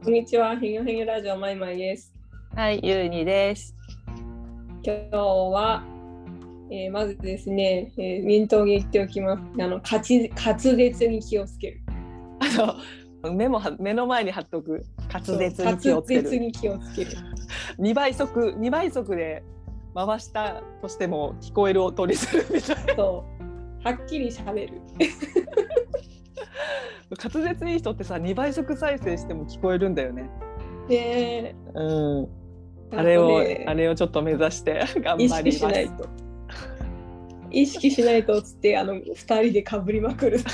こんにちは、へんよへんよラジオまいまいです。はい、ゆうにです。今日は、えーまずですね、えー、念頭に言っておきます。あの滑舌滑舌に気をつける。あの目もは目の前に貼っとく滑舌に気をつける。滑舌に気をつける。二倍速二倍速で回したとしても聞こえる音にするみたいな。そう。はっきり喋る。滑舌いい人ってさ二倍速再生しても聞こえるんだよね。で、うん。あれを、ねあれをちょっと目指して 頑張ります。意識しないと。意識しないとっつってあの二人でかぶりまくる。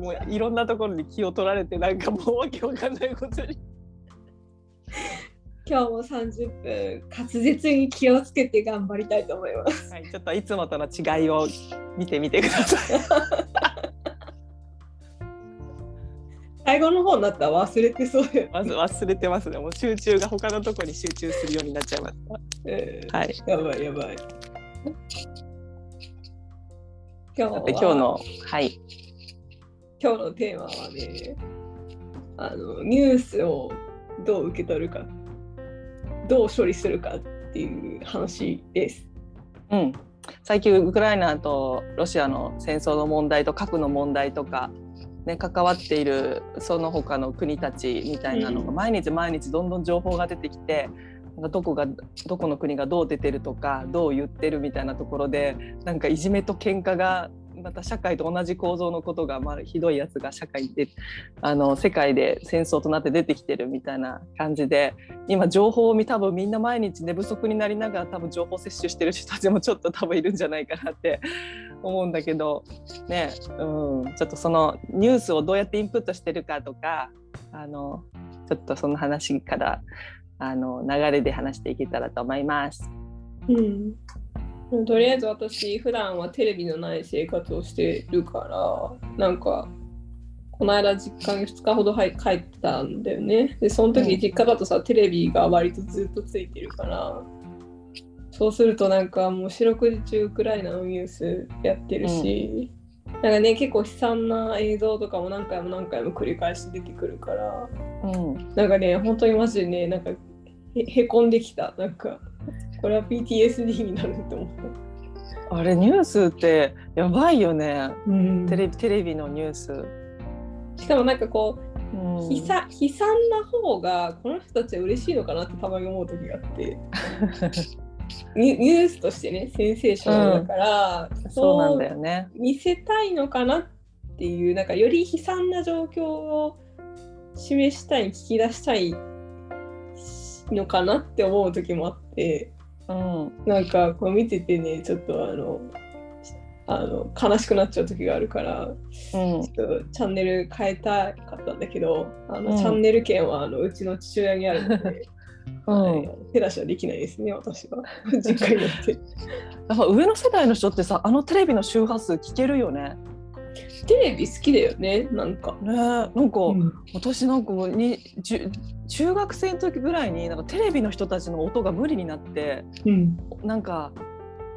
もういろんなところに気を取られてなんかもうわけわかんないことに。今日も30分滑舌に気をつけて頑張りたいと思います。はい、ちょっといつもとの違いを見てみてください。最後の方になったら忘れてそうよ。まず忘れてますね。もう集中が他のところに集中するようになっちゃいましうんた。はい。やばいやばい。今日今日のはい今日のテーマはねあのニュースをどう受け取るかどう処理するかっていう話です。うん。最近ウクライナとロシアの戦争の問題と核の問題とか。ね、関わっているその他の国たちみたいなのがうん。毎日毎日どんどん情報が出てきてなんかどこがどこの国がどう出てるとかどう言ってるみたいなところでなんかいじめと喧嘩がまた社会と同じ構造のことが、まあ、ひどいやつが社会であの世界で戦争となって出てきてるみたいな感じで今情報を見多分みんな毎日寝不足になりながら多分情報摂取してる人たちもちょっと多分いるんじゃないかなって思うんだけどね、うん、ちょっとそのニュースをどうやってインプットしてるかとかあのちょっとその話からあの流れで話していけたらと思います。うん。とりあえず私普段はテレビのない生活をしてるからなんかこの間実家に2日ほど入帰ったんだよね。でその時うん。実家だとさテレビが割とずっとついてるからそうするとなんかもう四六時中ウクライナのニュースやってるし、なんかね結構悲惨な映像とかも何回も何回も繰り返し出てくるからうん、なんかね本当にマジでねなんかへへこんできた。なんかこれは PTSD になるって思った。あれニュースってやばいよね。うん。テレビテレビのニュース。しかもなんかこう、うん。悲惨悲惨な方がこの人たちは嬉しいのかなってたまに思う時があって ニュースとしてねセンセーショナルだから、そうなんだよね。見せたいのかなっていうなんかより悲惨な状況を示したい聞き出したいのかなって思う時もあってうん、なんかこう見ててねちょっとあのあの悲しくなっちゃう時があるからうん、ちょっとチャンネル変えたかったんだけどあの、うん。チャンネル権はあのうちの父親にあるので、手出しはできないですね私は。実家になって。やっぱ上の世代の人ってさあのテレビの周波数聞けるよね。テレビ好きだよねなんか、ねなんか、うん。私なんかもうに中学生の時ぐらいになんかテレビの人たちの音が無理になってうん、なんか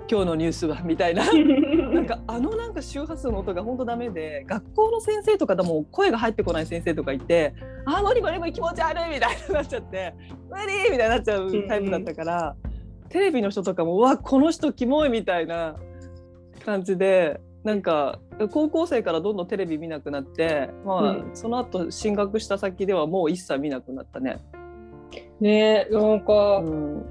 今日のニュースはみたいな なんかあのなんか周波数の音が本当ダメで学校の先生とかでも声が入ってこない先生とかいて「あー無理無理無理気持ち悪い」みたいになっちゃって「無理!」みたいになっちゃうタイプだったから、テレビの人とかも「うわこの人キモい」みたいな感じで。なんか高校生からどんどんテレビ見なくなって、まあうんその後進学した先ではもう一切見なくなったね。ねなんか、うん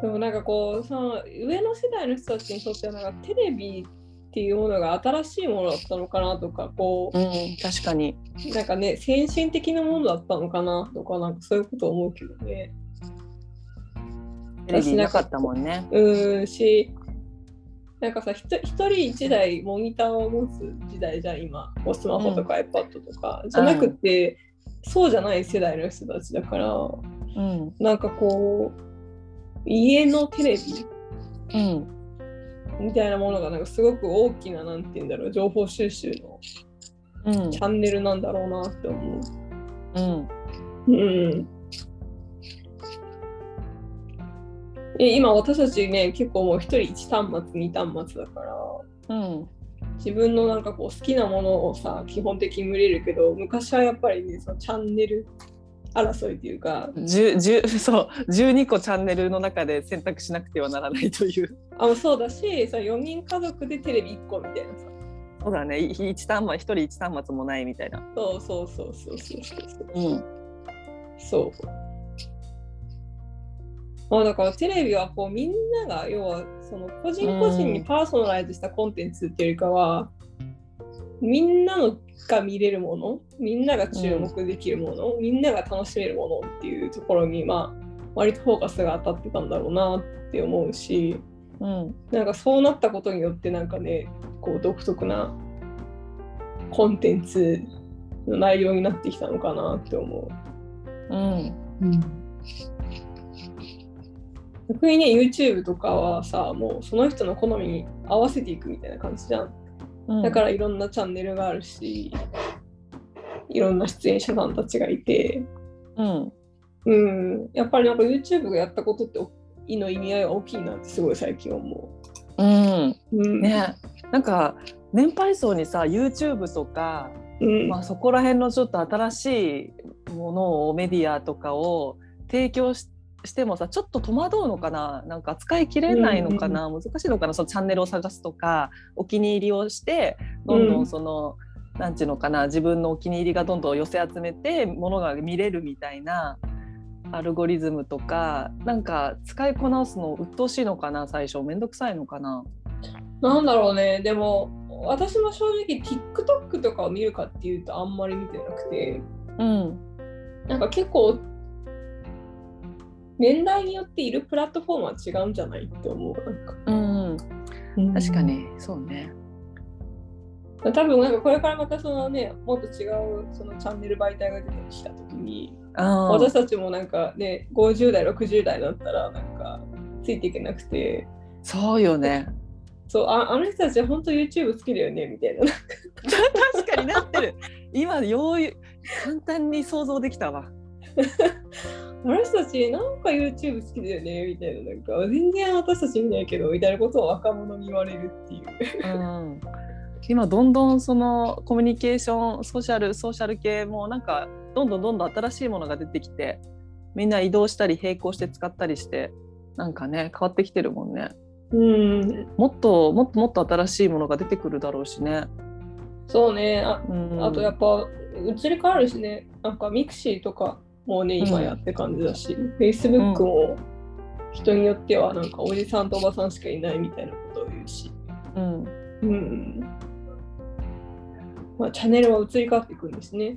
でもなんかこうその上の世代の人たちにとってはなんかテレビっていうものが新しいものだったのかなとかこうん、確かに。うなんかね先進的なものだったのかなとかなんかそういうこと思うけどね。テレビなかったもんね。うんしなんかさひと一人一台モニターを持つ時代じゃん今。こうスマホとか iPad とか、じゃなくて、そうじゃない世代の人たちだから。うん、なんかこう家のテレビ？うん、みたいなものがなんかすごく大きななんて言うんだろう情報収集のうん。チ、ャンネルなんだろうなって思う。ん。う。うん。え今私たちね結構もう一人1端末2端末だから。うん、自分のなんかこう好きなものをさ基本的に見れるけど昔はやっぱりねそのチャンネル争いっていうか10 10 そう12個チャンネルの中で選択しなくてはならないという。あそうだしさ4人家族でテレビ1個みたいなさ。そうだね。い一端末一人一端末もないみたいな。そうそうそうそうそうそうう。ん。そう。まあだからテレビはこうみんなが要はその個人個人にパーソナライズしたコンテンツっていうよりかは、みんなのが見れるものみんなが注目できるもの、みんなが楽しめるものっていうところにまあ割とフォーカスが当たってたんだろうなって思うしうんなんかそうなったことによってなんかねこう独特なコンテンツの内容になってきたのかなって思う。うん逆にね YouTube とかはさもうその人の好みに合わせていくみたいな感じじゃん。うん。だからいろんなチャンネルがあるしいろんな出演者さんたちがいて、うん。うん、やっぱりなんか YouTube がやったことっていの意味合いは大きいなってすごい最近思う。ん。う。うん、ね。なんか年配層にさ YouTube とか、うん、まあ、そこら辺のちょっと新しいものをメディアとかを提供ししてもさちょっと戸惑うのかな？なんか使い切れないのかな、難しいのかな？そのチャンネルを探すとかお気に入りをしてどんどうんん。その、なんていうのかな？自分のお気に入りがどんどん寄せ集めてものが見れるみたいなアルゴリズムとかなんか使いこなすの鬱陶しいのかな？最初。めんどくさいのかな？なんだろうね。でも私も正直 TikTok とかを見るかっていうとあんまり見てなくて。うん。なんか結構年代によっているプラットフォームは違うんじゃないって思うなんか、うん、確かにそうね。多分なんかこれからまたそのねもっと違うそのチャンネル媒体が出てきた時にあ私たちもなんかね50代60代だったらなんかついていけなくてそうよね。そうああの人たち本当 YouTube 好きだよねみたいな 確かになってる。今よう簡単に想像できたわ。あの人たちなんか YouTube 好きだよねみたいななんか全然私たち見ないけどみたいなことを若者に言われるっていう。うん、今どんどんそのコミュニケーションソーシャルソーシャル系もなんかどんどんどんどん新しいものが出てきてみんな移動したり並行して使ったりしてなんかね変わってきてるもんね。うん、もっともっともっと新しいものが出てくるだろうしね。そうねあうん、あとやっぱ移り変わるしねなんかミクシーとかもうね今やって感じだし、Facebook も人によってはなんかおじさんとおばさんしかいないみたいなことを言うし、うん。うん。まあ、チャンネルは移り変わっていくんですね。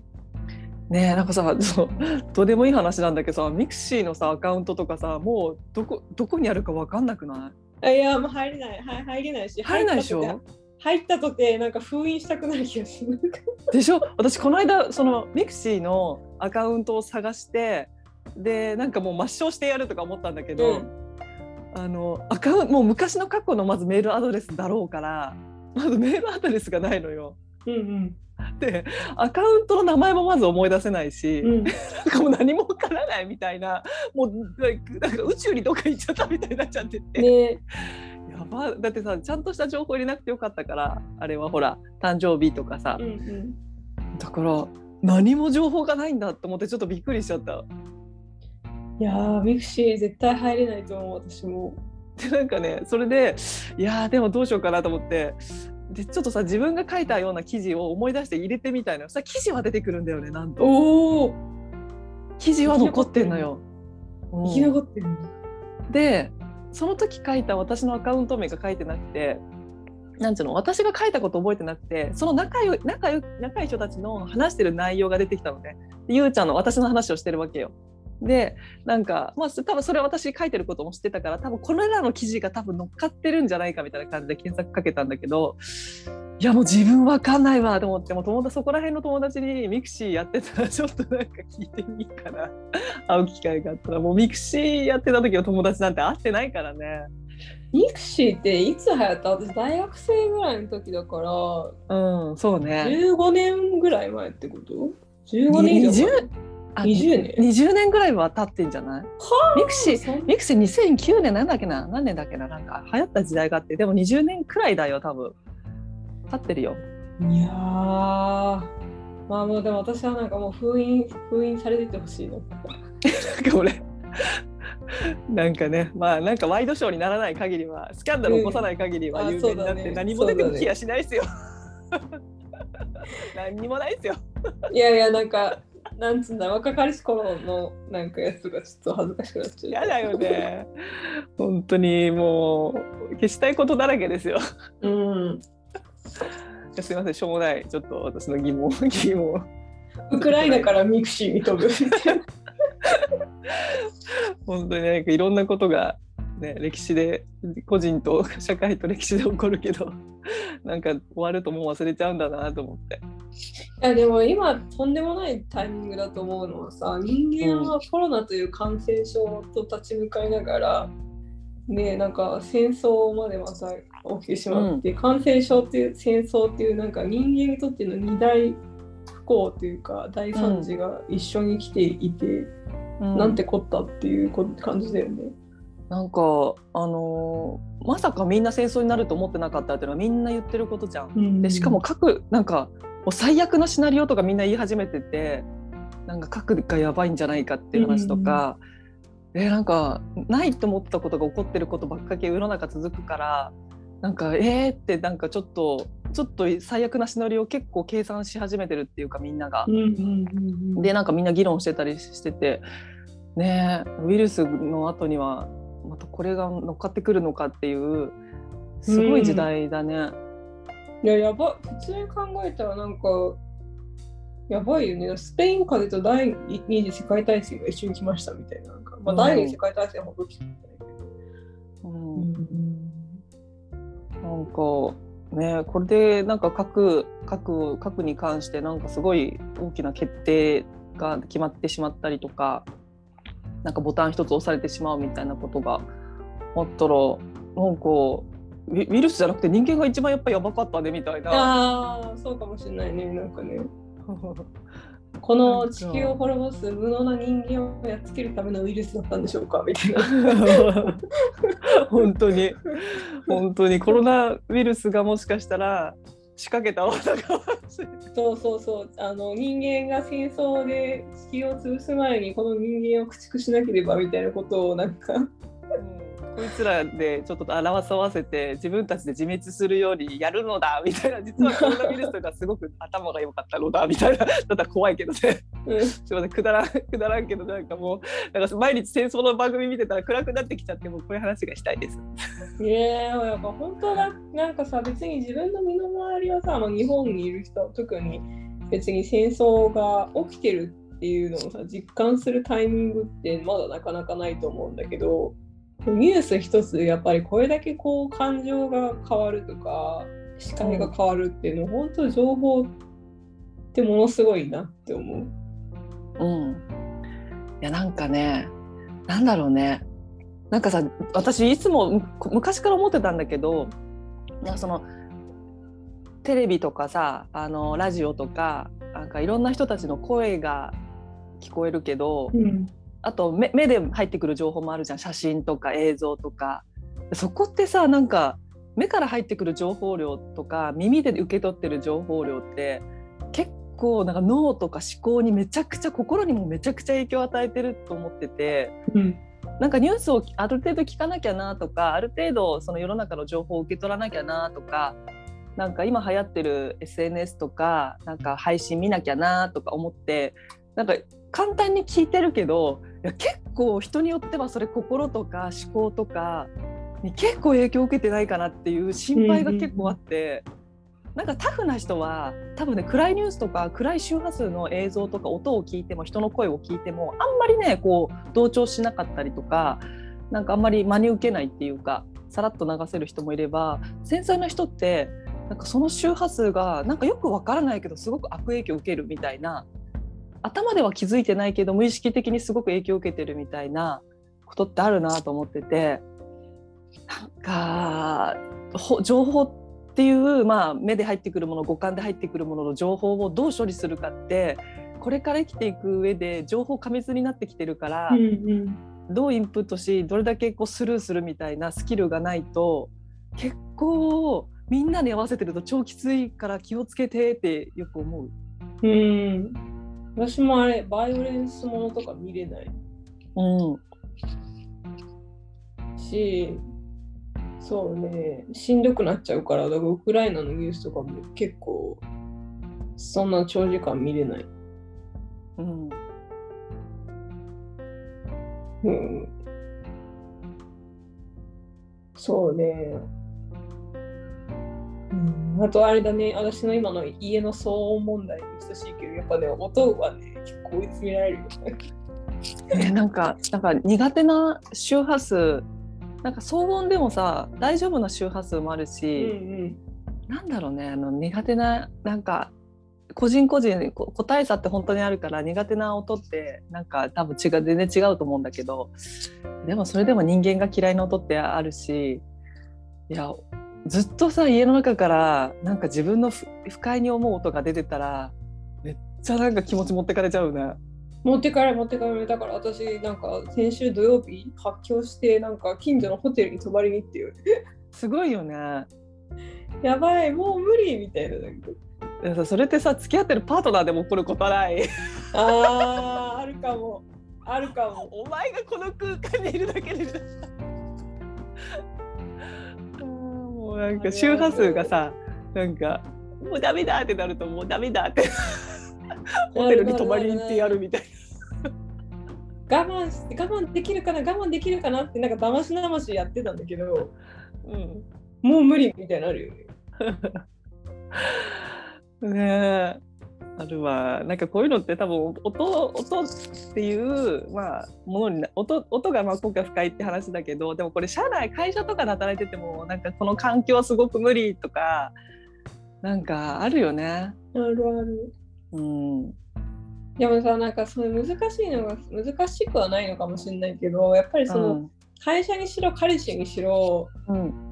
ねえなんかさそうどうでもいい話なんだけどさミクシーのさアカウントとかさもうどこどこにあるかわかんなくない？あいや、もう入れない、はい、入れないし、入れないでしょ？入ったとてなんか封印したくなる気がする。でしょ？私この間そのミクシーのアカウントを探してでなんかもう抹消してやるとか思ったんだけど、うんあのアカウントもう昔の過去のまずメールアドレスだろうからまずメールアドレスがないのよ。うんうん。でアカウントの名前もまず思い出せないし、うん、なんかもう何もわからないみたいなもうなんか宇宙にどっか行っちゃったみたいになっちゃってて、ねやばだってさちゃんとした情報入れなくてよかったからあれはほら誕生日とかさ、うんうん。だから何も情報がないんだと思ってちょっとびっくりしちゃった。いやー、ミクシー絶対入れないと思う、私も。でなんかねそれでいやーでもどうしようかなと思ってでちょっとさ自分が書いたような記事を思い出して入れてみたいのよさ記事は出てくるんだよねなんとおお記事は残ってんのよ。うん生き残ってる。でその時書いた私のアカウント名が書いてなくてなんていうの私が書いたこと覚えてなくてその仲よ仲よ仲いい人たちの話してる内容が出てきたのねでゆうちゃんの私の話をしてるわけよ。でなんかまあ多分それ私書いてることも知ってたから多分これらの記事が多分乗っかってるんじゃないかみたいな感じで検索かけたんだけどいやもう自分わかんないわと思ってもう友達そこら辺の友達にミクシーやってたらちょっとなんか聞いてみいいかな 会う機会があったらもうミクシーやってた時の友達なんて会ってないからね。ミクシーっていつ流行った？私、大学生ぐらいの時だから、うん、そうね。15年ぐらい前ってこと ?15 年以上20年20年ぐらいは経ってんじゃない？ミクシー、ミクシー2009年なんだっけな？何年だっけな？なんか流行った時代があって、でも20年くらいだよ、多分。経ってるよ。いやーまあもうでも私はなんかもう封印封印されててほしいの。なんか俺なんかねまあなんかワイドショーにならない限りはスキャンダル起こさない限りは有名になって何も出てくる気がしないですよ。何にもないですよ。いやいやなんかなんつうんだ若かりし頃のなんかやつがちょっと恥ずかしくなっちゃう。やだよね。本当にもう消したいことだらけですよ。うん。すみませんしょうもないちょっと私の疑問 疑問。ウクライナからミクシーに飛ぶみたいな。本当になんかいろんなことが、ね、歴史で個人と社会と歴史で起こるけどなんか終わるともう忘れちゃうんだなと思って。いやでも今とんでもないタイミングだと思うのはさ人間はコロナという感染症と立ち向かいながら、ねなんか戦争までまた起きてしまって、感染症っていう戦争っていうなんか人間にとっての二大不幸というか大惨事が一緒に来ていて、うん。なんてこったっていうこ感じだよね。なんかあのーまさかみんな戦争になると思ってなかったっていうのはみんな言ってることじゃん。でしかも各なんかもう最悪なシナリオとかみんな言い始めててなんか核がやばいんじゃないかっていう話とか、えーなんかないと思ったことが起こってることばっかり世の中続くからなんかえーってなんかちょっとちょっと最悪なシナリオを結構計算し始めてるっていうかみんなが。うんうんうんうんでなんかみんな議論してたりしててねえウイルスの後にはまたこれが乗っかってくるのかっていうすごい時代だね。いや、やば、普通に考えたらなんか、やばいよね。スペイン風邪と第二次世界大戦が一緒に来ましたみたいな。なんかまあ、うん第二次世界大戦ほど来てないけど。うんなんかねこれでなんか核核核に関してなんかすごい大きな決定が決まってしまったりとかなんかボタン一つ押されてしまうみたいなことがあったらなんかウイルスじゃなくて人間が一番やっぱやばかったねみたいな。ああ、そうかもしれないね。なんかね。この地球を滅ぼす無能な人間をやっつけるためのウイルスだったんでしょうかみたいな。本当に本当にコロナウイルスがもしかしたら仕掛けた。そうそうそう。あの人間が戦争で地球を潰す前にこの人間を駆逐しなければみたいなことをなんか。こいつらでちょっと表さわせて自分たちで自滅するようにやるのだみたいな実はコロナウイルスがすごく頭が良かったのだみたいなだったら怖いけどねうんすいませんくだらんくだらんけどなんかもうなんか毎日戦争の番組見てたら暗くなってきちゃってもうこういう話がしたいです。いやーやっぱ本当だなんかさ別に自分の身の回りはさ、まあ、日本にいる人は特に別に戦争が起きてるっていうのをさ実感するタイミングってまだなかなかないと思うんだけどニュース一つやっぱりこれだけこう感情が変わるとか視界が変わるっていうの、本当情報ってものすごいなって思う。うん、いやなんかねなんだろうね。なんかさ私いつもむ昔から思ってたんだけどなんかそのテレビとかさあのラジオとかなんかいろんな人たちの声が聞こえるけど、うんあと目目で入ってくる情報もあるじゃん。写真とか映像とか。そこってさなんか目から入ってくる情報量とか耳で受け取ってる情報量って結構なんか脳とか思考にめちゃくちゃ心にもめちゃくちゃ影響を与えてると思っててうん。なんかニュースをある程度聞かなきゃなとかある程度その世の中の情報を受け取らなきゃなとかなんか今流行ってる SNS とかなんか配信見なきゃなとか思ってなんか簡単に聞いてるけどいや結構人によってはそれ心とか思考とかに結構影響を受けてないかなっていう心配が結構あって、なんかタフな人は多分ね暗いニュースとか暗い周波数の映像とか音を聞いても人の声を聞いてもあんまりねこう同調しなかったりとかなんかあんまり真に受けないっていうかさらっと流せる人もいれば繊細な人ってなんかその周波数がなんかよくわからないけどすごく悪影響を受けるみたいな頭では気づいてないけど無意識的にすごく影響を受けてるみたいなことってあるなと思っててなんかほ情報っていう、まあ、目で入ってくるもの五感で入ってくるものの情報をどう処理するかってこれから生きていく上で情報過密になってきてるから、うんうんどうインプットしどれだけこうスルーするみたいなスキルがないと結構みんなに合わせてると超きついから気をつけてってよく思う。うん。私もあれ、バイオレンスものとか見れないうん、し、そうね、しんどくなっちゃうから、だからウクライナのニュースとかも結構、そんな長時間見れない。うん、うん。そうね。うん、あとあれだね、私の今の家の騒音問題に等しいけど、やっぱね、音はね、結構追い詰められるよね。ねなんかなんか苦手な周波数なんか騒音でもさ大丈夫な周波数もあるうんし、なんだろうねあの苦手ななんか個人個人こ個体差って本当にあるから苦手な音ってなんか多分違う全然違うと思うんだけどでもそれでも人間が嫌いな音ってあるしいやずっとさ家の中からなんか自分の不不快に思う音が出てたらめっちゃなんか気持ち持ってかれちゃうね。持ってかれ持ってかれだから私なんか先週土曜日発狂してなんか近所のホテルに泊まりに行ってよ すごいよね。やばいもう無理みたいななんかそれってさ付き合ってるパートナーでも起こることはない。あーあるかもあるかも お前がこの空間にいるだけでもうなんか周波数がさなんかもうダメだってなるともうダメだって。ホテルに泊まりに行ってやるみたい我慢して我慢できるかな我慢できるかなってなんかだましだましやってたんだけどな。うん。もう無理みたいになるよね。ねえあるわ。なんかこういうのって多分音音っていう、まあ、ものにな音音がまあ今回不快って話だけどでもこれ社内会社とかで働いててもなんかこの環境はすごく無理とかなんかあるよね。あるある。うん。でもさなんかその難しいのが難しくはないのかもしれないけどやっぱりその、会社にしろ彼氏にしろうん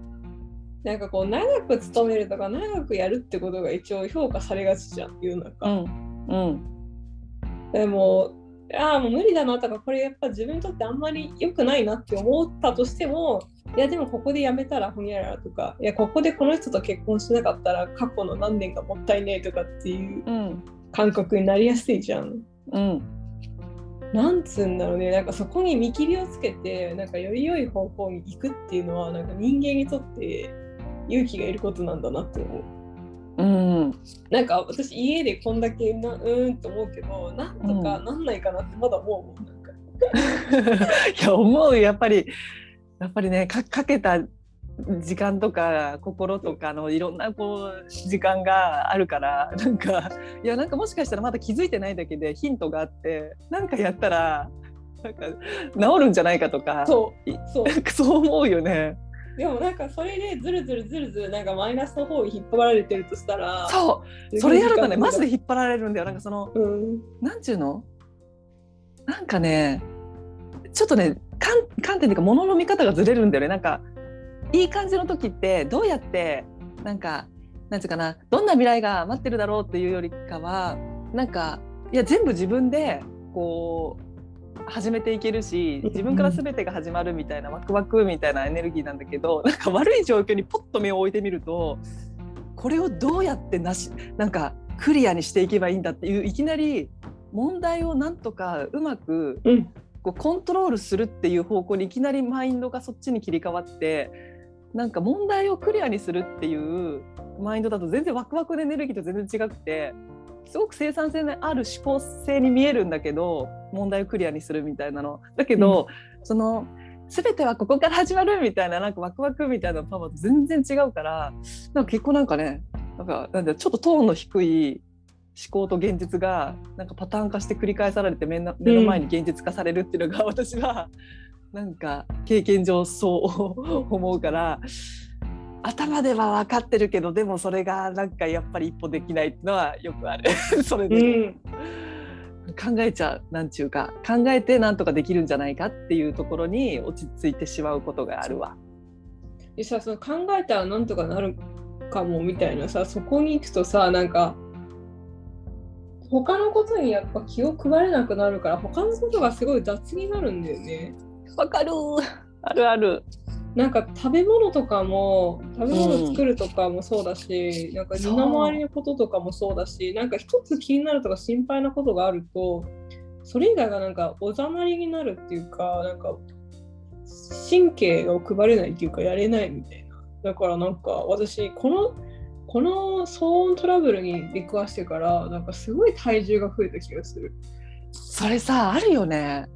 なんかこう長く勤めるとか長くやるってことが一応評価されがちじゃん世の中、うん。うん。でもああもう無理だなとかこれやっぱ自分にとってあんまり良くないなって思ったとしてもいやでもここで辞めたらほにゃららとかいやここでこの人と結婚しなかったら過去の何年がもったいないとかっていううん。感覚になりやすいじゃん。うん。なんつうんだろうね。なんかそこに見切りをつけてなんかより良い方向に行くっていうのはなんか人間にとって勇気がいることなんだなって思う。うんなんか私家でこんだけなうーんと思うけどなんとかなんないかなってまだ思うもんなんか。いや思うよやっぱりやっぱりねかかけた時間とか心とかのいろんなこう時間があるからなんかいやなんかもしかしたらまだ気づいてないだけでヒントがあってなんかやったらなんか治るんじゃないかとかそうそう思うよね。でもなんかそれでずるずるずるずるなんかマイナスの方に引っ張られてるとしたらそう。それやるとねマジでで引っ張られるんだよ。なんかそのうん。なんちゅうの？なんかねちょっとね観観点っていうか物の見方がずれるんだよね。なんかいい感じの時ってどうやってなんかなんていうかなどんな未来が待ってるだろうっていうよりかはなんかいや全部自分でこう始めていけるし自分から全てが始まるみたいなワクワクみたいなエネルギーなんだけどなんか悪い状況にポッと目を置いてみるとこれをどうやってなしなんかクリアにしていけばいいんだっていういきなり問題をなんとかうまくうん。こうコントロールするっていう方向にいきなりマインドがそっちに切り替わってなんか問題をクリアにするっていうマインドだと全然ワクワクのエネルギーと全然違くてすごく生産性のある思考性に見えるんだけど問題をクリアにするみたいなの。だけど、その全てはここから始まるみたいななんかワクワクみたいなパワーと全然違うからなんか結構なんかねなんかなんだちょっとトーンの低い思考と現実がなんかパターン化して繰り返されて目の目の前に現実化されるっていうのが私はなんか経験上そう思うから頭では分かってるけどでもそれがなんかやっぱり一歩できないっていうのはよくある それうで、ん考えちゃうなんちゅうか考えてなんとかできるんじゃないかっていうところに落ち着いてしまうことがあるわ。でさその考えたらなんとかなるかもみたいなさそこに行くとさなんか他のことにやっぱ気を配れなくなるから他のことがすごい雑になるんだよね。わかるあるある。なんか食べ物とかも食べ物作るとかもそうだし、なんか身の回りのこととかもそうだしなんか一つ気になるとか心配なことがあるとそれ以外がなんかおざなりになるっていうかなんか神経を配れないっていうかやれないみたいな。だからなんか私このこの騒音トラブルに出くわしてからなんかすごい体重が増えた気がする。それさあるよね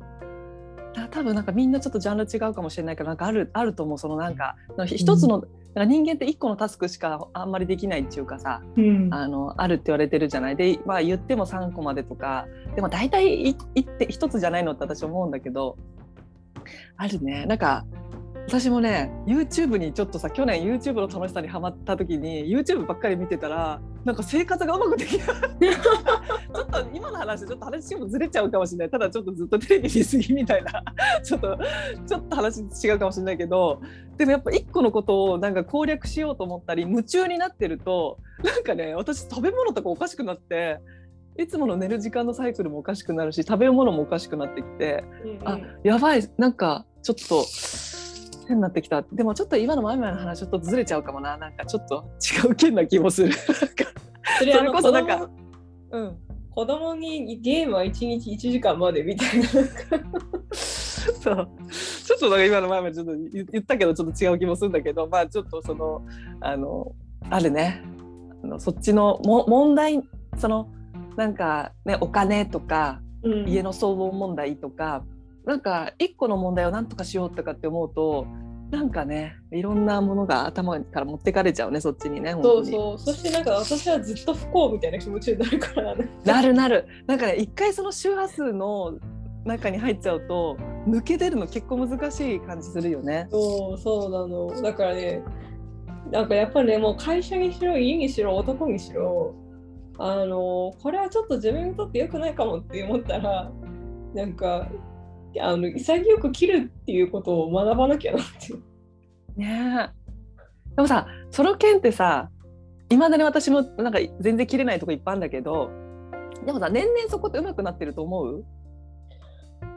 た多分なんかみんなちょっとジャンル違うかもしれないけどなんかあるあると思うそのなんか一つの、うん。なんか人間って1個のタスクしかあんまりできないっていうかさ、うん、あのあるって言われてるじゃない。で、まあ、言っても3個までとかでも大体いいって1つじゃないのって私思うんだけどあるね。なんか私もね YouTube にちょっとさ去年 YouTube の楽しさにはまった時に YouTube ばっかり見てたらなんか生活がうまくできないちょっと今の話ちょっと話もずれちゃうかもしれない。ただちょっとずっとテレビ見すぎみたいな。ちょっとちょっと話違うかもしれないけど。でもやっぱ一個のことをなんか攻略しようと思ったり夢中になってるとなんかね私食べ物とかおかしくなっていつもの寝る時間のサイクルもおかしくなるし食べるものもおかしくなってきて、うんうん、あやばいなんかちょっと変になってきた。でもちょっと今の前々の話ちょっとずれちゃうかもな。なんかちょっと違う件な気もする。それこそなんかうん。子供にゲームは1日1時間までみたいな。そう。ちょっとなんか今の前々ちょっと言ったけどちょっと違う気もするんだけどまあちょっとそのあのあるね。あのそっちのも問題そのなんかねお金とか、うん、家の騒音問題とかなんか一個の問題を何とかしようとかって思うとなんかねいろんなものが頭から持ってかれちゃうねそっちにねそうそう。そしてなんか私はずっと不幸みたいな気持ちになるからね。なるなる。なんかね一回その周波数の中に入っちゃうと抜け出るの結構難しい感じするよね。そうそうなの。だからねなんかやっぱりねもう会社にしろ家にしろ男にしろあのこれはちょっと自分にとって良くないかもって思ったらなんかあの潔く切るっていうことを学ばなきゃなって。ねでもさソロ犬ってさいまだに私もなんか全然切れないとこいっぱいあるんだけどでもさ年々そこってうまくなってると思う？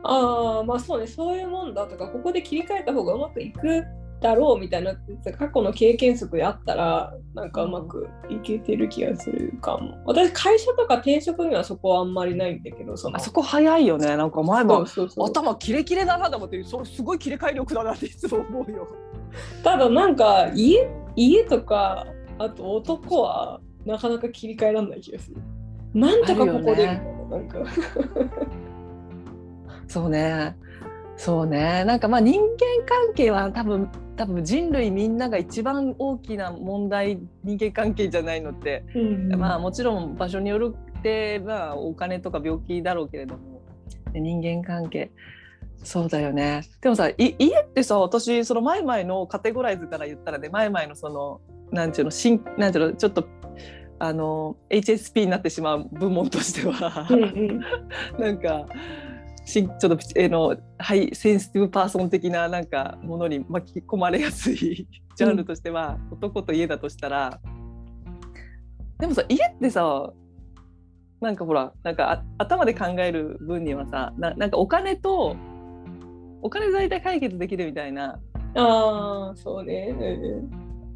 ああまあそうねそういうもんだとかここで切り替えた方がうまくいくだろうみたいな過去の経験則であったらなんかうまくいけてる気がするかも。私会社とか転職にはそこはあんまりないんだけどそあそこ早いよね。なんか前も頭キレキレだなと思ってそれすごい切り替え力だなっていつも思うよ。ただなんか家家とかあと男はなかなか切り替えられない気がする。なんとかここで、ね、なんか。そうねそうね。なんかまあ人間関係は多分多分人類みんなが一番大きな問題人間関係じゃないのって、うん。うん、まあもちろん場所によるって、まあ、お金とか病気だろうけれども人間関係。そうだよね。でもさ家ってさ私その前々のカテゴライズから言ったらね前々のそのなんていうのしんなんていうのちょっとあの HSP になってしまう部門としては、うんうん、なんかしちょっとえの high sensitive person 的ななんかものに巻き込まれやすいジャンルとしては、うん、男と家だとしたら。でもさ家ってさなんかほらなんか頭で考える分にはさななんかお金とお金で大体解決できるみたいな。あそうね、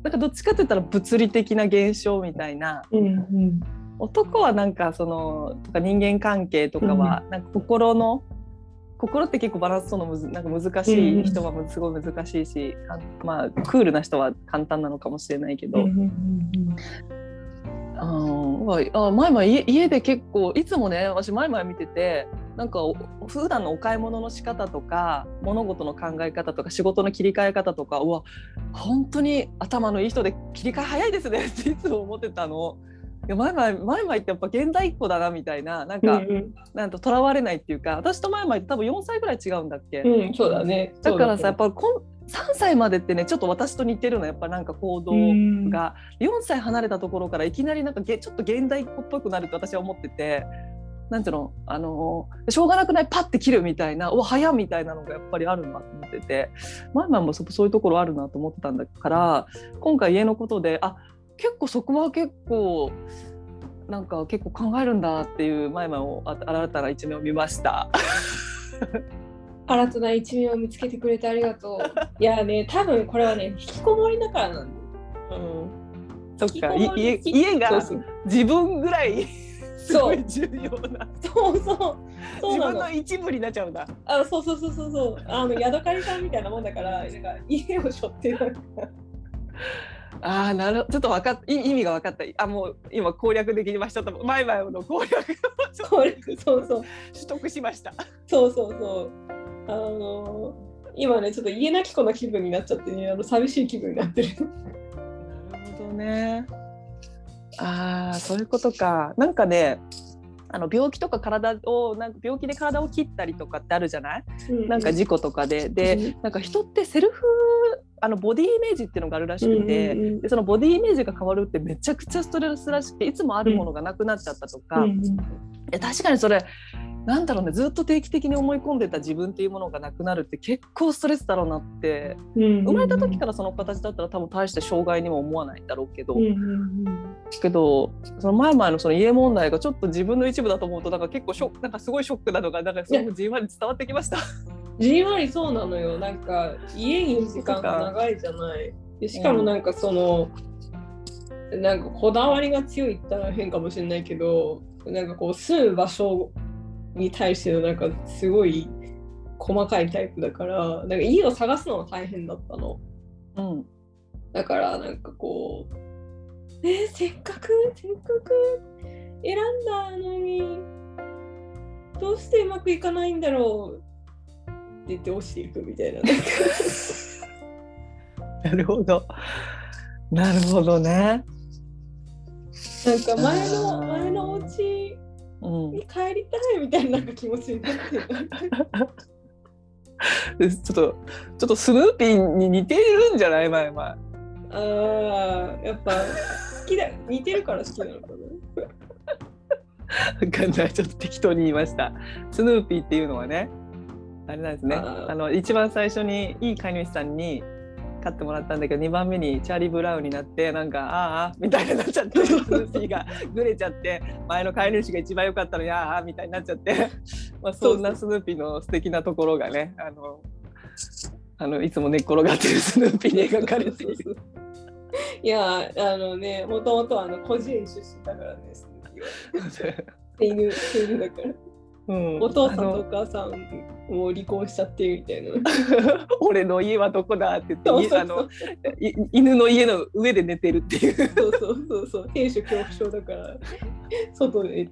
なんかどっちかって言ったら物理的な現象みたいな、うんうん、男はなんかそのとか人間関係とかは、なんか心の心って結構バランスとのむずなんか難しい人はすごい難しいし、うん、まあクールな人は簡単なのかもしれないけど。あ前々家家で結構いつもね私前々見ててなんか普段のお買い物の仕方とか物事の考え方とか仕事の切り替え方とかうわ本当に頭のいい人で切り替え早いですねっていつも思ってたの。や前々前々ってやっぱ現代っ子だなみたいななんか、うんうん、なんととらわれないっていうか私と前々って多分4歳ぐらい違うんだっけ、うん、そうだね。だからさやっぱこん3歳までってねちょっと私と似てるのやっぱなんか行動が、4歳離れたところからいきなりなんかちょっと現代っ子っぽくなると私は思ってて。なんていうのあのしょうがなくない？パッて切るみたいなお早みたいなのがやっぱりあるなと思ってて前々もそういうところあるなと思ってたんだから今回家のことであ結構そこは結構なんか結構考えるんだっていう前々を新たな一面を見ました。新たな一面を見つけてくれてありがとう。いやね、多分これはね、引きこもりだからなんだよ。うん、そっか家家が自分ぐらいすごい重要なそうそう。そうなの自分の。一部になっちゃうんだ。あそうそうそうそうそう。あの、ヤドカリさんみたいなもんだから、なんか家を背負ってる。ああなるちょっとわかっい意味が分かったあもう今攻略できましたと前々の攻略をちょっとこれそうそう。取得しました。そうそうそう。あの今ね、ちょっと家なき子の気分になっちゃってね、あの寂しい気分になってる。なるほどね。ああそういうことか。なんかねあの病気とか体をなんか病気で体を切ったりとかってあるじゃない、なんか事故とかでで、うんなんか人ってセルフあのボディイメージっていうのがあるらしくて、うんうんうん。でそのボディイメージが変わるってめちゃくちゃストレスらしくていつもあるものがなくなっちゃったとか、うんうんえ確かにそれなんだろうねずっと定期的に思い込んでた自分っていうものがなくなるって結構ストレスだろうなって。うん生まれた時からその形だったら多分大して障害にも思わないんだろうけど、うんうんうん。けどその前々のその家問題がちょっと自分の一部だと思うとなんか結構ショックなんかすごいショックなのがなんかすごくじんわり伝わってきました。じんわりそうなのよ。なんか家にいる時間が長いじゃない。でしかもなんかその、なんかこだわりが強いったら変かもしれないけど、なんかこう住む場所に対してのなんかすごい細かいタイプだから、なんか家を探すのは大変だったの。うんだからなんかこう、えーせっかく？せっかく？選んだのにどうしてうまくいかないんだろう？って言って落ちていくみたいな。なるほど。なるほどね。なんか前あのー前のお家うんに帰りたいみたいななんか気持ちになってで ちょっとちょっとスヌーピーに似てるんじゃない？前々。ああやっぱ好きだ似てるから好きなのかな？わかんないちょっと適当に言いました。スヌーピーっていうのはねあれなんですね。あの一番最初にいい飼い主さんに飼ってもらったんだけど2番目にチャーリー・ブラウンになってなんかああみたいになっちゃってスヌーピーがぐれちゃって前の飼い主が一番良かったのにああみたいになっちゃって、まあ、そんなスヌーピーの素敵なところがねあのあのいつも寝っ転がってる スヌーピーに描かれている。いやあのねもともとあの孤児院出身だからねスヌーピーは。手 犬手犬だからうん。お父さんとお母さんもう離婚しちゃってみたいな。俺の家はどこだって言ってあのい犬の家の上で寝てるっていう。そうそうそうそう。兵所恐怖症だから。外で。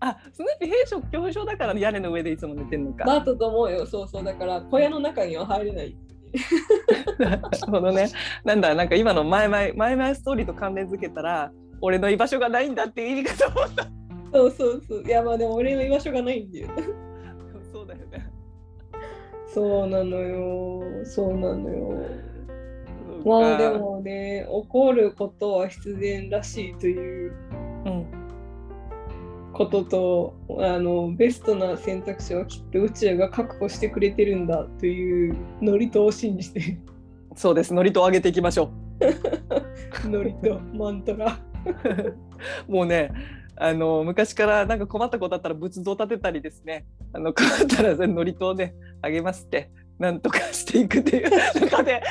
あスヌーピー兵所恐怖症だから屋根の上でいつも寝てるのか、だったと思うよ。そうそう。だから小屋の中には入れない。なるほどね。なんだなんか今の前々前々ストーリーと関連づけたら俺の居場所がないんだっていう意味かと思ったそうそうそう。いやまあでも俺の居場所がないんだよ。そうだよね。そうなのよ。そうなのよ。まあでもね怒ることは必然らしいといううん。こととあのベストな選択肢はきっと宇宙が確保してくれてるんだというノリとを信じて。そうです。ノリと上げていきましょ ノリとマントラう もうねあの昔からなんか困ったことあったら仏像立てたりですね。あの困ったらノリとねあげますってなんとかしていくっていう。なんかね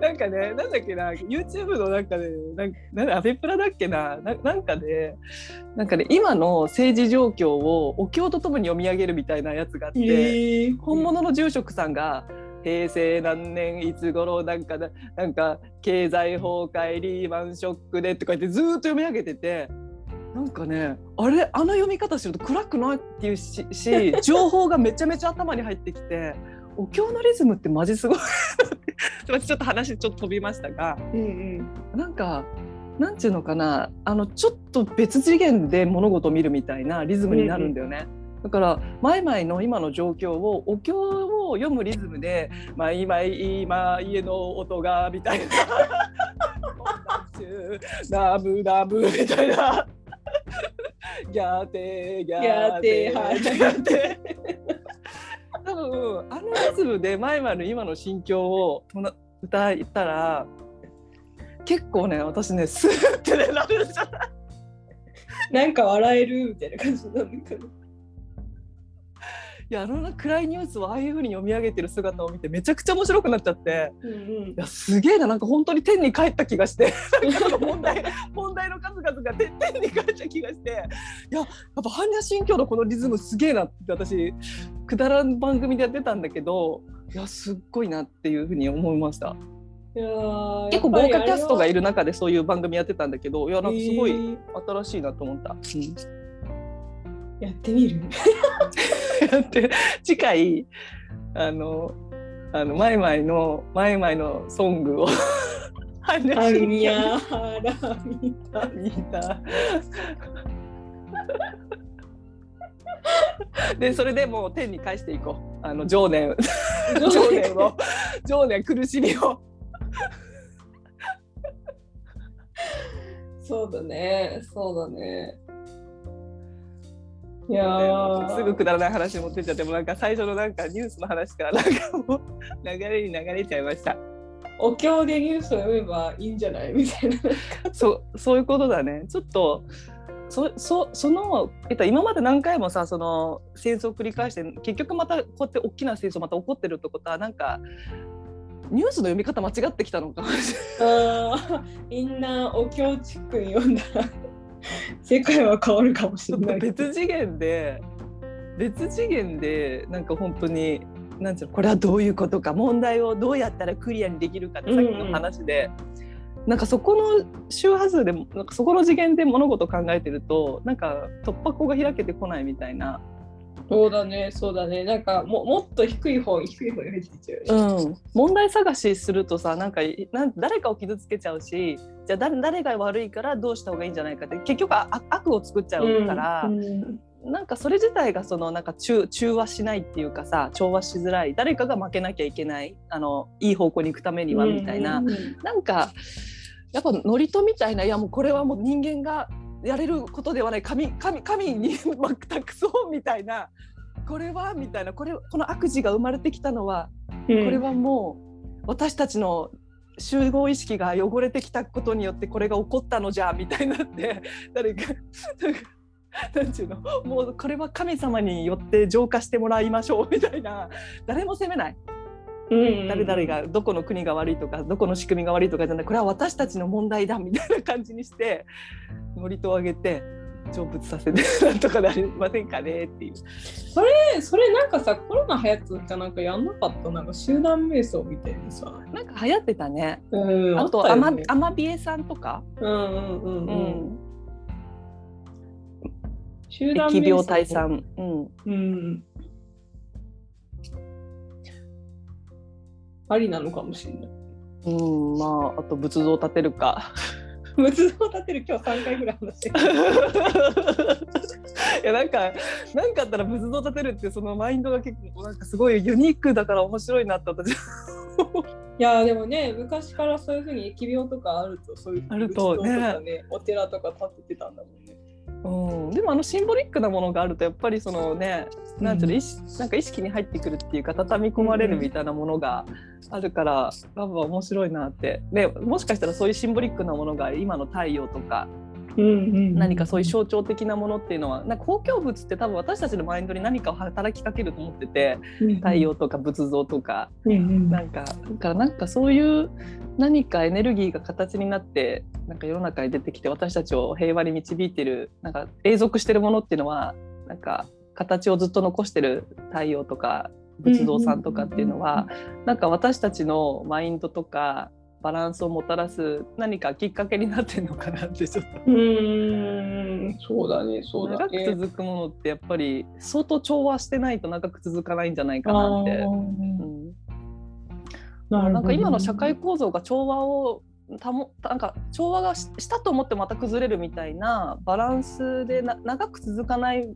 なんかねなんだっけな YouTube のなんかねなんなんだアベプラだっけなななんかねなんかね今の政治状況をお経とともに読み上げるみたいなやつがあって、え。ー本物の住職さんが平成何年いつ頃なんかななんか経済崩壊リーマンショックでとか言ってずーっと読み上げててなんかねあれあの読み方すると暗くないっていうし し情報がめちゃめちゃ頭に入ってきてお経のリズムってマジすごい。ちょっと話ちょっと飛びましたがうんうん。なんかなんていうのかなあのちょっと別次元で物事を見るみたいなリズムになるんだよね。だから前々の今の状況をお経を読むリズムで「まあ今今家の音が」みたいな「ナムナム」みたいな「ギャーテーギャーテーはい。ギャーテー多分あのリズムで前々の今の心境を歌ったら結構ね私ねスーってねなるんじゃない。なんか笑えるみたいな感じなんだけど。いやあの暗いニュースをああいうふうに読み上げてる姿を見てめちゃくちゃ面白くなっちゃって。うんうん。いやすげえななんか本当に天に帰った気がして。問題問題の数々が天天に帰った気がして。いややっぱ般若心経のこのリズムすげえなって私くだらん番組でやってたんだけどいやすっごいなっていうふうに思いました。いやー結構豪華キャストがいる中でそういう番組やってたんだけどいやなんかすごいえー。新しいなと思った。やってみる？やって。次回あのあのマイマイのマイマイのソングを 般若あ心経みやらみた。みんな。でそれでもう天に返していこう。あの情念。情念を。情念苦しみを。そうだね。そうだねいやー。すぐくだらない話に持ってっちゃってもうなんか最初のなんかニュースの話からなんかもう流れに流れちゃいました。お経でニュースを読めばいいんじゃないみたいな。そうそういうことだね。ちょっとそそその、えっと、今まで何回もさその戦争を繰り返して結局またこうやって大きな戦争また起こってるってことはなんかニュースの読み方間違ってきたのか。あーみんなお経チックに読んだ。ら世界は変わるかもしれない別次元で別次元でなんか本当になんていうのこれはどういうことか問題をどうやったらクリアにできるかってさっきの話で、なんかそこの周波数でなんかそこの次元で物事を考えてるとなんか突破口が開けてこないみたいな、そうだねそうだね。なんかももっと低い方に低い方に入ってきちゃうよね、うん、問題探しするとさなんかいなん誰かを傷つけちゃうしじゃあ誰誰が悪いからどうした方がいいんじゃないかって結局あ悪を作っちゃうから。うんなんかそれ自体がそのなんか中中和しないっていうかさ調和しづらい。誰かが負けなきゃいけないあのいい方向に行くためにはみたいな、うんなんかやっぱ祝詞みたいないやもうこれはもう人間がやれることではない。神神神に全くそうみたいな。これはみたいな。これこの悪事が生まれてきたのはこれはもう私たちの集合意識が汚れてきたことによってこれが起こったのじゃみたいになって 誰かなんかなんていうの？もうこれは神様によって浄化してもらいましょうみたいな。誰も責めない。うん誰々がどこの国が悪いとかどこの仕組みが悪いとかじゃないこれは私たちの問題だみたいな感じにして祝詞を上げて成仏させてなんとかなりませんかねっていう。えそれなんかさコロナ流行った時かなんかやんなかった？なんか集団瞑想みたいにさ、なんか流行ってたね。うん、あとったよね。アマビエさんとか、うんうんうんううん。ん、集団疫病退散、うん、うんありなのかもしれない。うん、まああと仏像を建てるか。仏像立てる今日3回ぐらい話してる いやなんかなんかあったら仏像建てるってそのマインドが結構なんかすごいユニークだから面白いなって私 いやでもね昔からそういうふうに疫病とかあるとそういうあるとね。仏像とかねお寺とか建ててたんだもんねうん、でもあのシンボリックなものがあるとやっぱりそのねなんていうの、意識なんか意識に入ってくるっていうか畳み込まれるみたいなものがあるから、やっぱ面白いなって。でもしかしたらそういうシンボリックなものが今の太陽とかうんうん何かそういう象徴的なものっていうのはなんか公共物って多分私たちのマインドに何かを働きかけると思ってて太陽とか仏像とか。うんうん。なんかだからなんかそういう何かエネルギーが形になってなんか世の中に出てきて私たちを平和に導いてるなんか永続してるものっていうのはなんか形をずっと残してる太陽とか仏像さんとかっていうのはなんか私たちのマインドとかバランスをもたらす何かきっかけになってるのかなってちょっと。うーん。そうだねそうだ長くね続くものってやっぱり相当調和してないと長く続かないんじゃないかなって。ななんか今の社会構造が調和を保なんか調和がししたと思ってまた崩れるみたいなバランスでな長く続かない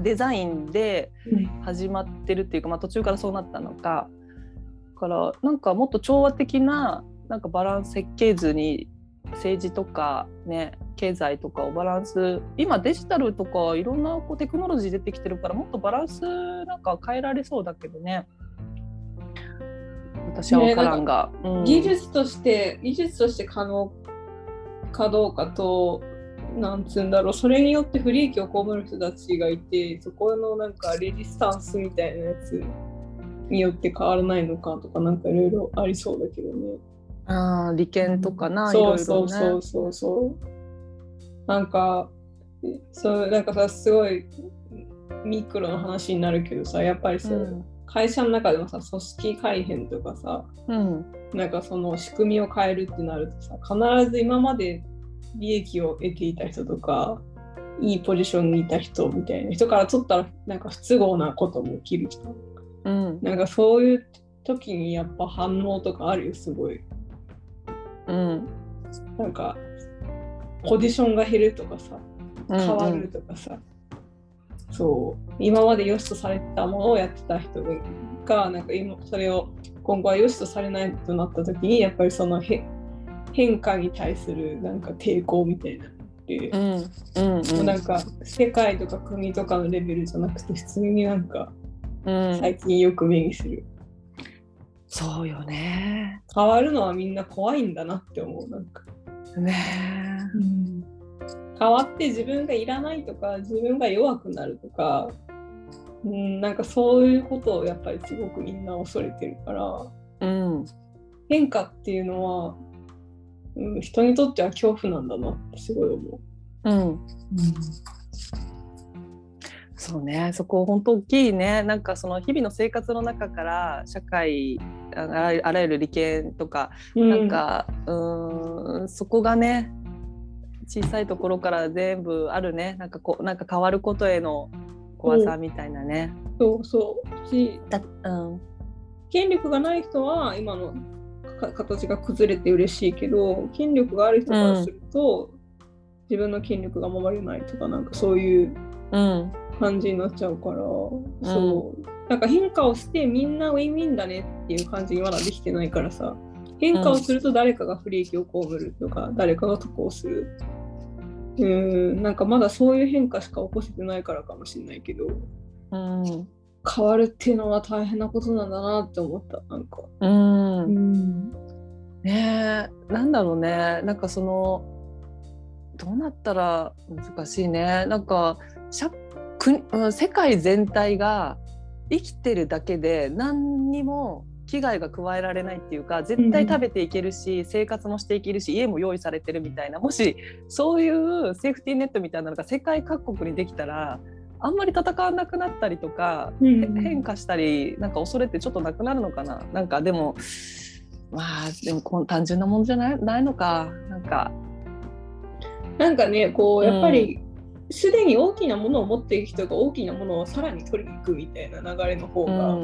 デザインでうん。始まってるっていうか、まあ、途中からそうなったのか。だからなんかもっと調和的ななんかバランス設計図に政治とかね経済とかをバランス今デジタルとかいろんなこうテクノロジー出てきてるからもっとバランスなんか変えられそうだけどね。私は分からんが、うん。技術として技術として可能かどうかとなんつうんだろう。それによって不利益を被る人たちがいてそこのなんかレジスタンスみたいなやつによって変わらないのかとかなんかいろいろありそうだけどね。ああ利権とかな、そうそいろいろね。うそうそうそう。なんかそうなんかさすごいミクロの話になるけどさやっぱりさ、うん。会社の中でもさ組織改変とかさうん。なんかその仕組みを変えるってなるとさ必ず今まで利益を得ていた人とかいいポジションにいた人みたいな人から取ったらなんか不都合なことも起きる人うん。なんかそういう時にやっぱ反応とかあるよすごい。うん。なんかポジションが減るとかさうん変わるとかさ、そう。今まで良しとされてたものをやってた人がなんか今それを今後は良しとされないとなった時にやっぱりそのへ変化に対するなんか抵抗みたいな。のって、う。ん。うん。うん。もうなんか世界とか国とかのレベルじゃなくて普通になんかうん。最近よく目にする、そうよね。変わるのはみんな怖いんだなって思うなんか、ね。変わって自分がいらないとか自分が弱くなるとかうん、なんかそういうことをやっぱりすごくみんな恐れてるから。うん。変化っていうのは、うん、人にとっては恐怖なんだなってすごい思う。うんそうね。そこ本当大きいね。なんかその日々の生活の中から社会ああらゆる利権とか、なんかうーんそこがね小さいところから全部あるね。なんかこうなんか変わることへの怖さみたいなね。そうそう。しだうん。権力がない人は今のか形が崩れて嬉しいけど権力がある人からすると、自分の権力が守れないとかなんかそういううん感じになっちゃうから、そう。なんか変化をしてみんなウィンウィンだねっていう感じにまだできてないからさ変化をすると誰かが不利益を被るとか、誰かが得をする。うんなんかまだそういう変化しか起こせてないからかもしれないけどうん。変わるっていうのは大変なことなんだなって思ったなんか。うん。ん。ねえなんだろうね。なんかそのどうなったら難しいね。なんか社国うん世界全体が生きてるだけで何にも危害が加えられないっていうか絶対食べていけるし、生活もしていけるし家も用意されてるみたいなもしそういうセーフティーネットみたいなのが世界各国にできたらあんまり戦わなくなったりとかうん変化したりなんか恐れってちょっとなくなるのかな。なんかでもまあでもこう単純なもんじゃないないのか。なんか。なんかねこうやっぱりすで、に大きなものを持っている人が大きなものをさらに取りに行くみたいな流れの方が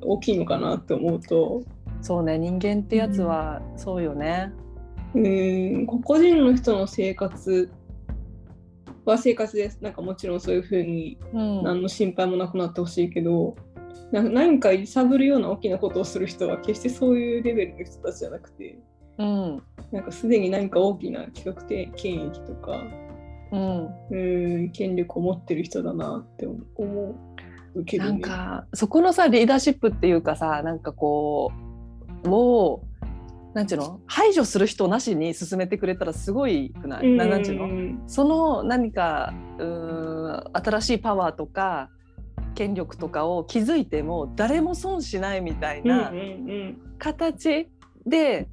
大きいのかなって思うと。そうね人間ってやつはそうよね。うん個人の人の生活は生活です。なんかもちろんそういうふうにうん何の心配もなくなってほしいけど、なんか何か揺さぶるような大きなことをする人は決してそういうレベルの人たちじゃなくて、うんなんかすでに何か大きな記録的権益とか、うん、うん。権力を持ってる人だなって思う。けど、ね。なんかそこのさリーダーシップっていうかさなんかこうをなんていうの？排除する人なしに進めてくれたらすごいくない、ななんていうの？のその何かうーん新しいパワーとか権力とかを築いても誰も損しないみたいな形で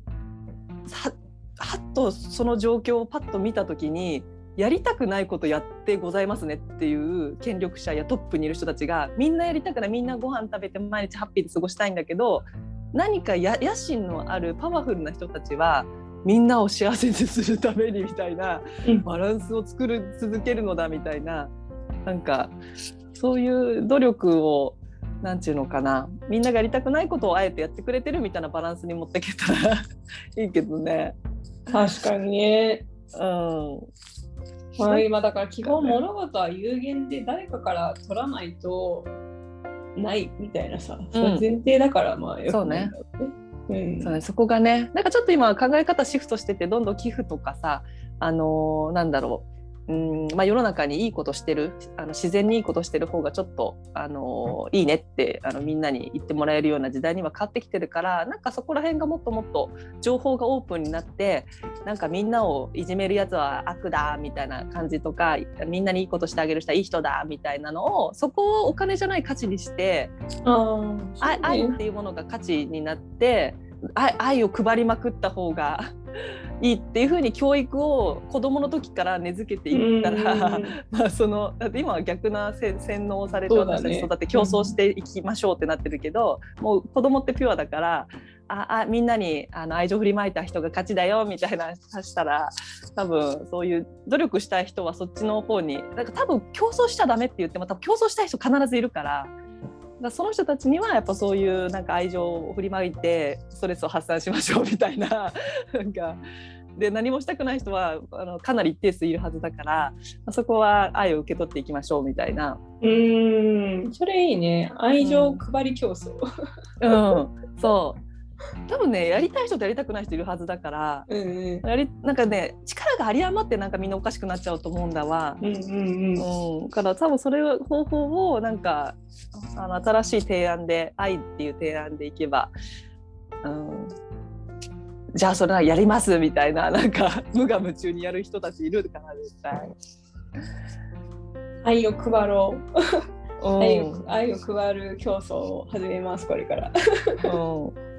ははっとその状況をパッと見た時にやりたくないことやってございますねっていう権力者やトップにいる人たちがみんなやりたくないみんなご飯食べて毎日ハッピーで過ごしたいんだけど何かや野心のあるパワフルな人たちはみんなを幸せにするためにみたいなうんバランスを作る続けるのだみたいななんかそういう努力をなんていうのかなみんながやりたくないことをあえてやってくれてるみたいなバランスに持っていけたら いいけどね。確かにね。うんまあ、今だから基本物事は有限で誰かから取らないとないみたいなさ、それ前提だからまあよくないんだろうね。うん。そうね、そこがねなんかちょっと今考え方シフトしててどんどん寄付とかさあのーなんだろううんまあ、世の中にいいことしてるあの自然にいいことしてる方がちょっとあのいいねってあのみんなに言ってもらえるような時代には変わってきてるからなんかそこら辺がもっともっと情報がオープンになってなんかみんなをいじめるやつは悪だみたいな感じとかみんなにいいことしてあげる人はいい人だみたいなのをそこをお金じゃない価値にしてあ愛愛っていうものが価値になって愛愛を配りまくった方がいいっていうふうに教育を子どもの時から根付けていったら、まあそのだって今は逆な洗脳されて私たち育って競争していきましょうってなってるけど、うん、もう子どもってピュアだからああみんなにあの愛情振りまいた人が勝ちだよみたいなさしたら多分そういう努力したい人はそっちの方になんか多分競争しちゃダメって言っても多分競争したい人必ずいるから。だその人たちにはやっぱそういうなんか愛情を振りまいてストレスを発散しましょうみたいな なんか。で何もしたくない人はあのかなり一定数いるはずだからそこは愛を受け取っていきましょうみたいな。うん。それいいね。愛情配り競争。うん、うん、そう多分ねやりたい人とやりたくない人いるはずだから、うんうん、やりなんかね力が有り余ってなんかみんなおかしくなっちゃうと思うんだわ。うんうんうん、から多分それ方法をなんかあの新しい提案で愛っていう提案でいけば、うん、じゃあそれはやりますみたいななんか 無我夢中にやる人たちいるかな絶対。愛を配ろう。愛を愛を配る競争を始めますこれから。うん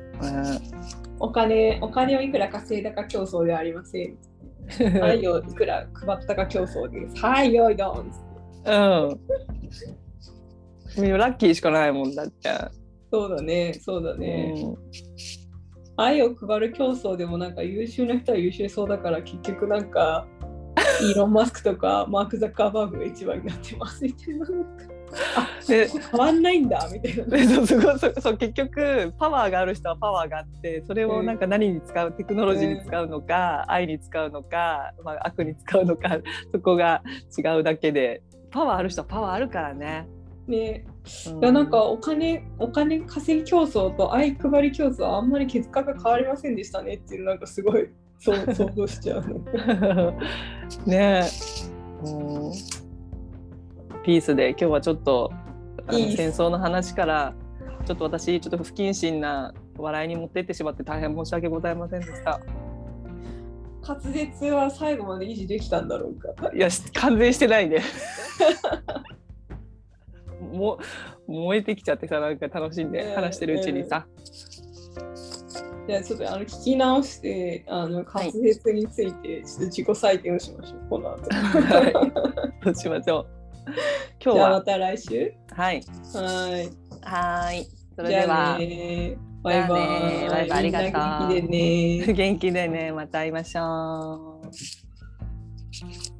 お金お金をいくら稼いだか競争ではありません。愛をいくら配ったか競争です。はい、よいどん。うん。ラッキーしかないもんだって。そうだね、そうだね。うん、愛を配る競争でもなんか優秀な人は優秀そうだから結局なんかイーロン・マスクとかマーク・ザッカーバーグが一番になってますみたいな。で変わんないんだみたいな、ね、そうそうそうそう結局パワーがある人はパワーがあってそれをなんか何に使うテクノロジーに使うのか、愛に使うのか、まあ、悪に使うのか そこが違うだけでパワーある人はパワーあるからね。ね、うん、いやなんかお金お金稼ぎ競争と愛配り競争はあんまり結果が変わりませんでしたねっていうなんかすごい想像しちゃう ね。え。うんピースで今日はちょっとあの戦争の話からちょっと私ちょっと不謹慎な笑いに持っていってしまって大変申し訳ございませんでした。滑舌は最後まで維持できたんだろうか。いや完全してないね。も燃えてきちゃってさなんか楽しんで話してるうちにさ。じゃあちょっとあの聞き直してあの滑舌についてちょっと自己採点をしましょう、はい、この後。はい。そうしましょう。今日はまた来週はい。はい。はい。それでは。バイバイ。バイバイ。ありがとう。元気でね。元気でね。また会いましょう。